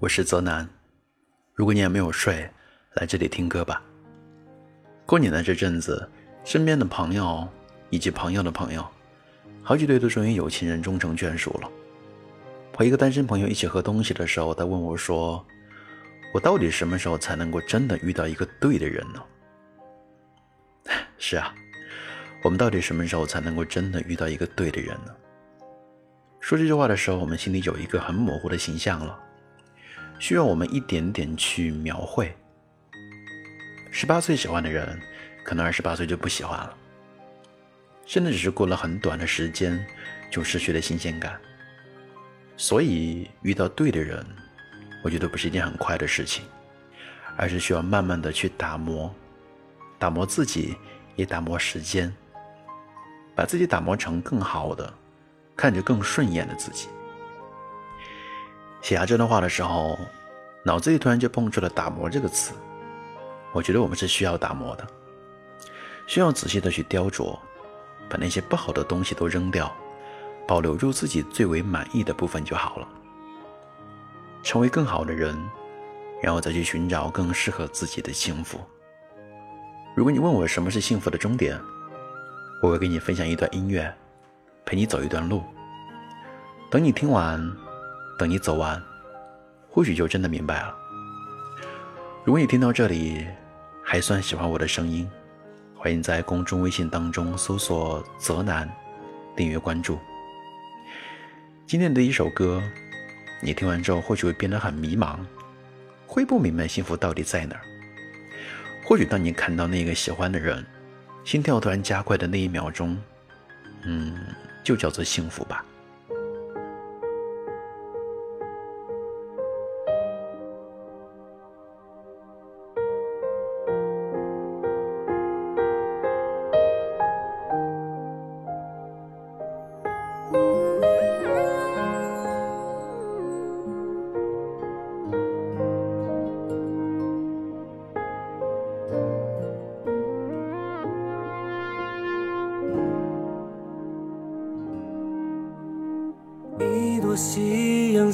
我是泽南。如果你还没有睡，来这里听歌吧。过年的这阵子，身边的朋友以及朋友的朋友，好几对都终于有情人终成眷属了。和一个单身朋友一起喝东西的时候，他问我说：“我到底什么时候才能够真的遇到一个对的人呢？” 是啊，我们到底什么时候才能够真的遇到一个对的人呢？说这句话的时候，我们心里有一个很模糊的形象了，需要我们一点点去描绘。十八岁喜欢的人，可能二十八岁就不喜欢了，真的只是过了很短的时间，就失去了新鲜感。所以遇到对的人，我觉得不是一件很快的事情，而是需要慢慢的去打磨，打磨自己，也打磨时间，把自己打磨成更好的，看着更顺眼的自己。写下这段话的时候，脑子里突然就蹦出了“打磨”这个词。我觉得我们是需要打磨的，需要仔细的去雕琢，把那些不好的东西都扔掉。保留住自己最为满意的部分就好了，成为更好的人，然后再去寻找更适合自己的幸福。如果你问我什么是幸福的终点，我会给你分享一段音乐，陪你走一段路。等你听完，等你走完，或许就真的明白了。如果你听到这里还算喜欢我的声音，欢迎在公众微信当中搜索“泽南”，订阅关注。今天的一首歌，你听完之后或许会变得很迷茫，会不明白幸福到底在哪儿。或许当你看到那个喜欢的人，心跳突然加快的那一秒钟，嗯，就叫做幸福吧。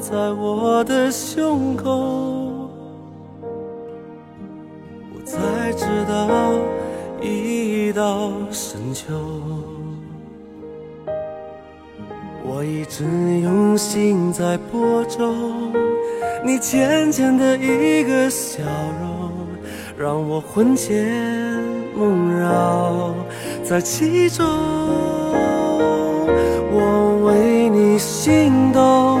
在我的胸口，我才知道已到深秋。我一直用心在播种，你浅浅的一个笑容，让我魂牵梦绕在其中。我为你心动，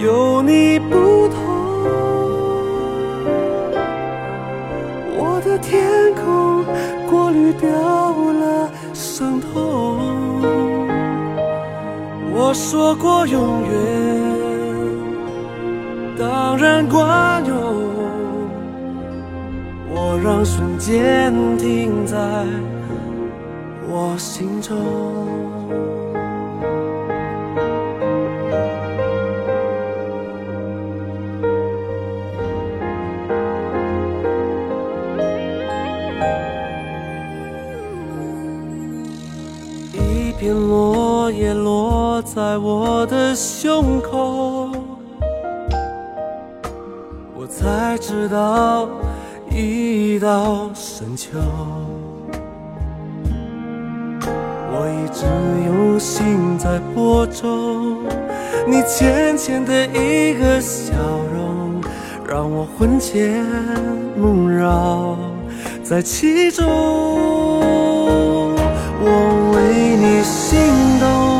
有你不同，我的天空过滤掉了伤痛。我说过永远，当然管用。我让瞬间停在我心中。在我的胸口，我才知道已到深秋。我一直用心在播种，你浅浅的一个笑容，让我魂牵梦绕在其中。我为你心动，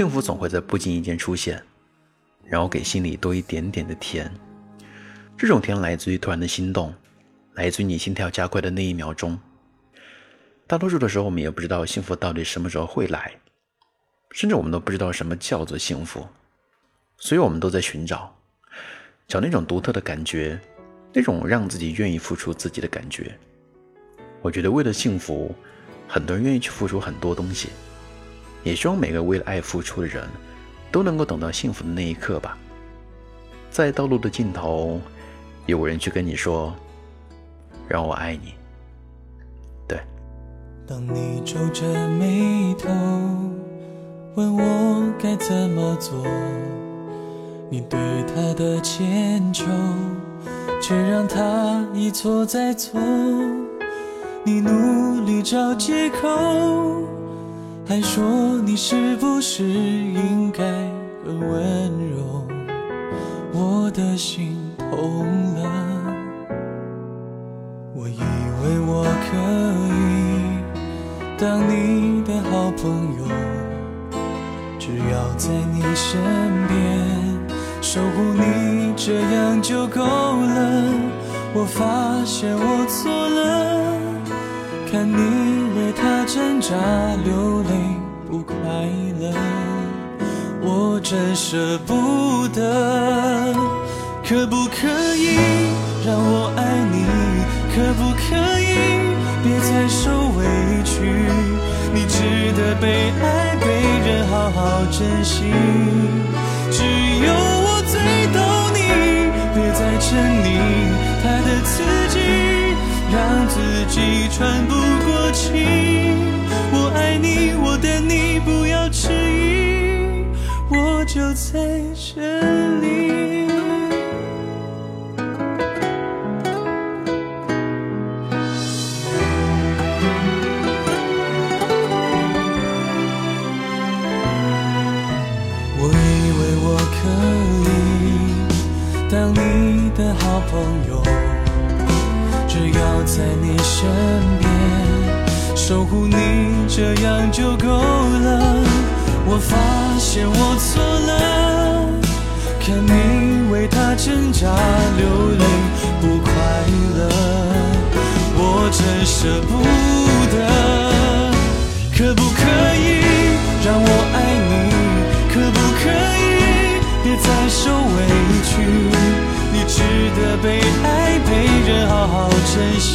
幸福总会在不经意间出现，然后给心里多一点点的甜。这种甜来自于突然的心动，来自于你心跳加快的那一秒钟。大多数的时候，我们也不知道幸福到底什么时候会来，甚至我们都不知道什么叫做幸福，所以我们都在寻找，找那种独特的感觉，那种让自己愿意付出自己的感觉。我觉得为了幸福，很多人愿意去付出很多东西。也希望每个为了爱付出的人，都能够等到幸福的那一刻吧。在道路的尽头，有人去跟你说：“让我爱你。”对。当你皱着眉头问我该怎么做，你对他的迁就，却让他一错再错。你努力找借口。还说你是不是应该更温柔？我的心痛了。我以为我可以当你的好朋友，只要在你身边守护你，这样就够了。我发现我错了。看你为他挣扎流泪不快乐，我真舍不得。可不可以让我爱你？可不可以别再受委屈？你值得被爱，被人好好珍惜。只有我最懂你，别再沉溺他的刺激。让自己喘不过气，我爱你，我等你，不要迟疑，我就在这里。舍不得。可不可以让我爱你？可不可以别再受委屈？你值得被爱，被人好好珍惜。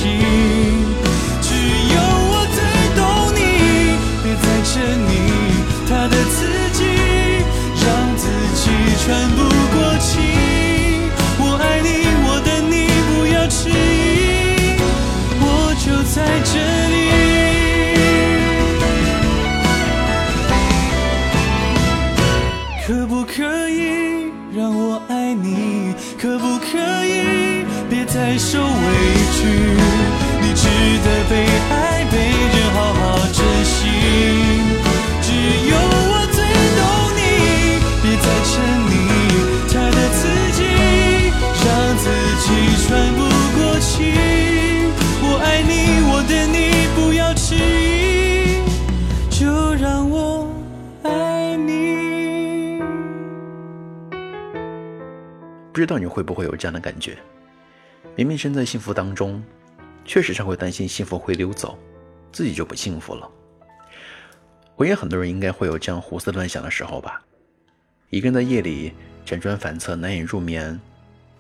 只有我最懂你，别再沉溺他的刺激，让自己喘不让我爱你。不知道你会不会有这样的感觉？明明身在幸福当中，却时常会担心幸福会溜走，自己就不幸福了。我也很多人应该会有这样胡思乱想的时候吧。一个人在夜里辗转反侧，难以入眠，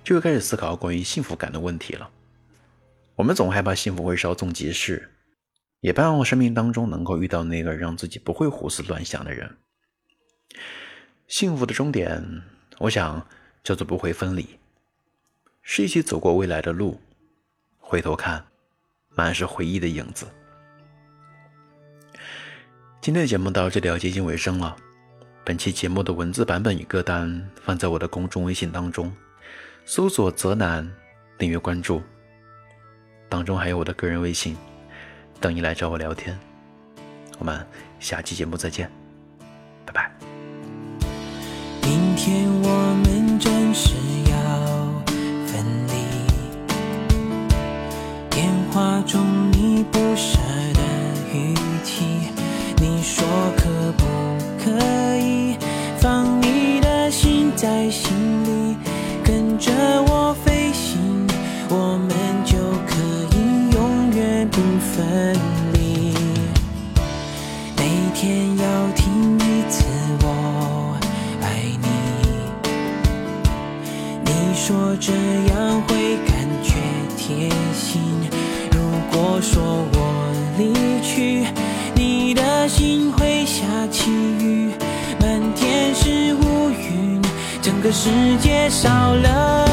就会开始思考关于幸福感的问题了。我们总害怕幸福会稍纵即逝，也盼望生命当中能够遇到那个让自己不会胡思乱想的人。幸福的终点，我想叫做不会分离，是一起走过未来的路，回头看，满是回忆的影子。今天的节目到这里要接近尾声了，本期节目的文字版本与歌单放在我的公众微信当中，搜索“泽南”，订阅关注。当中还有我的个人微信，等你来找我聊天。我们下期节目再见，拜拜。明天我们说我离去，你的心会下起雨，满天是乌云，整个世界少了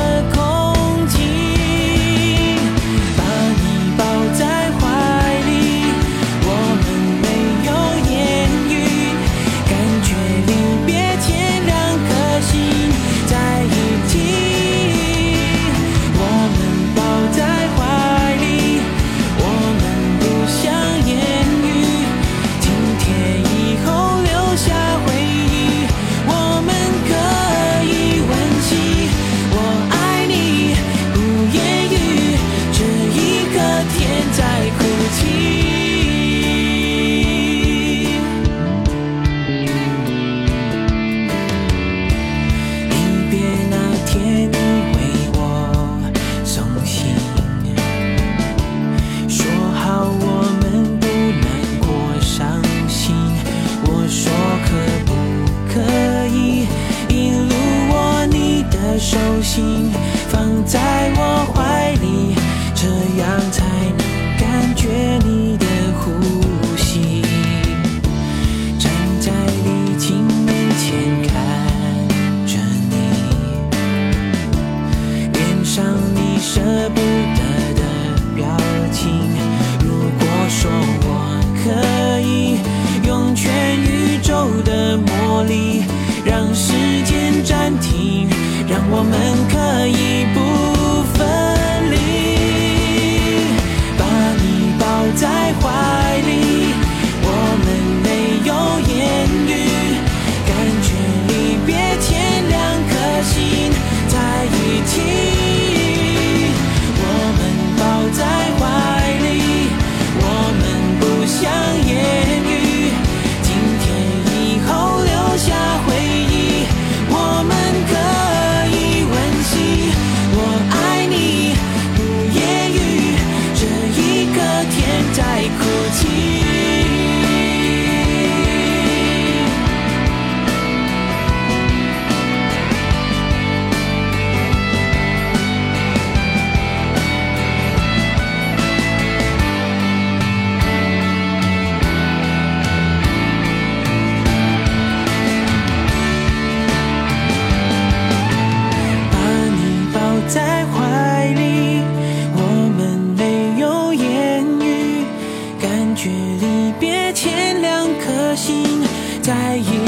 心，放在在意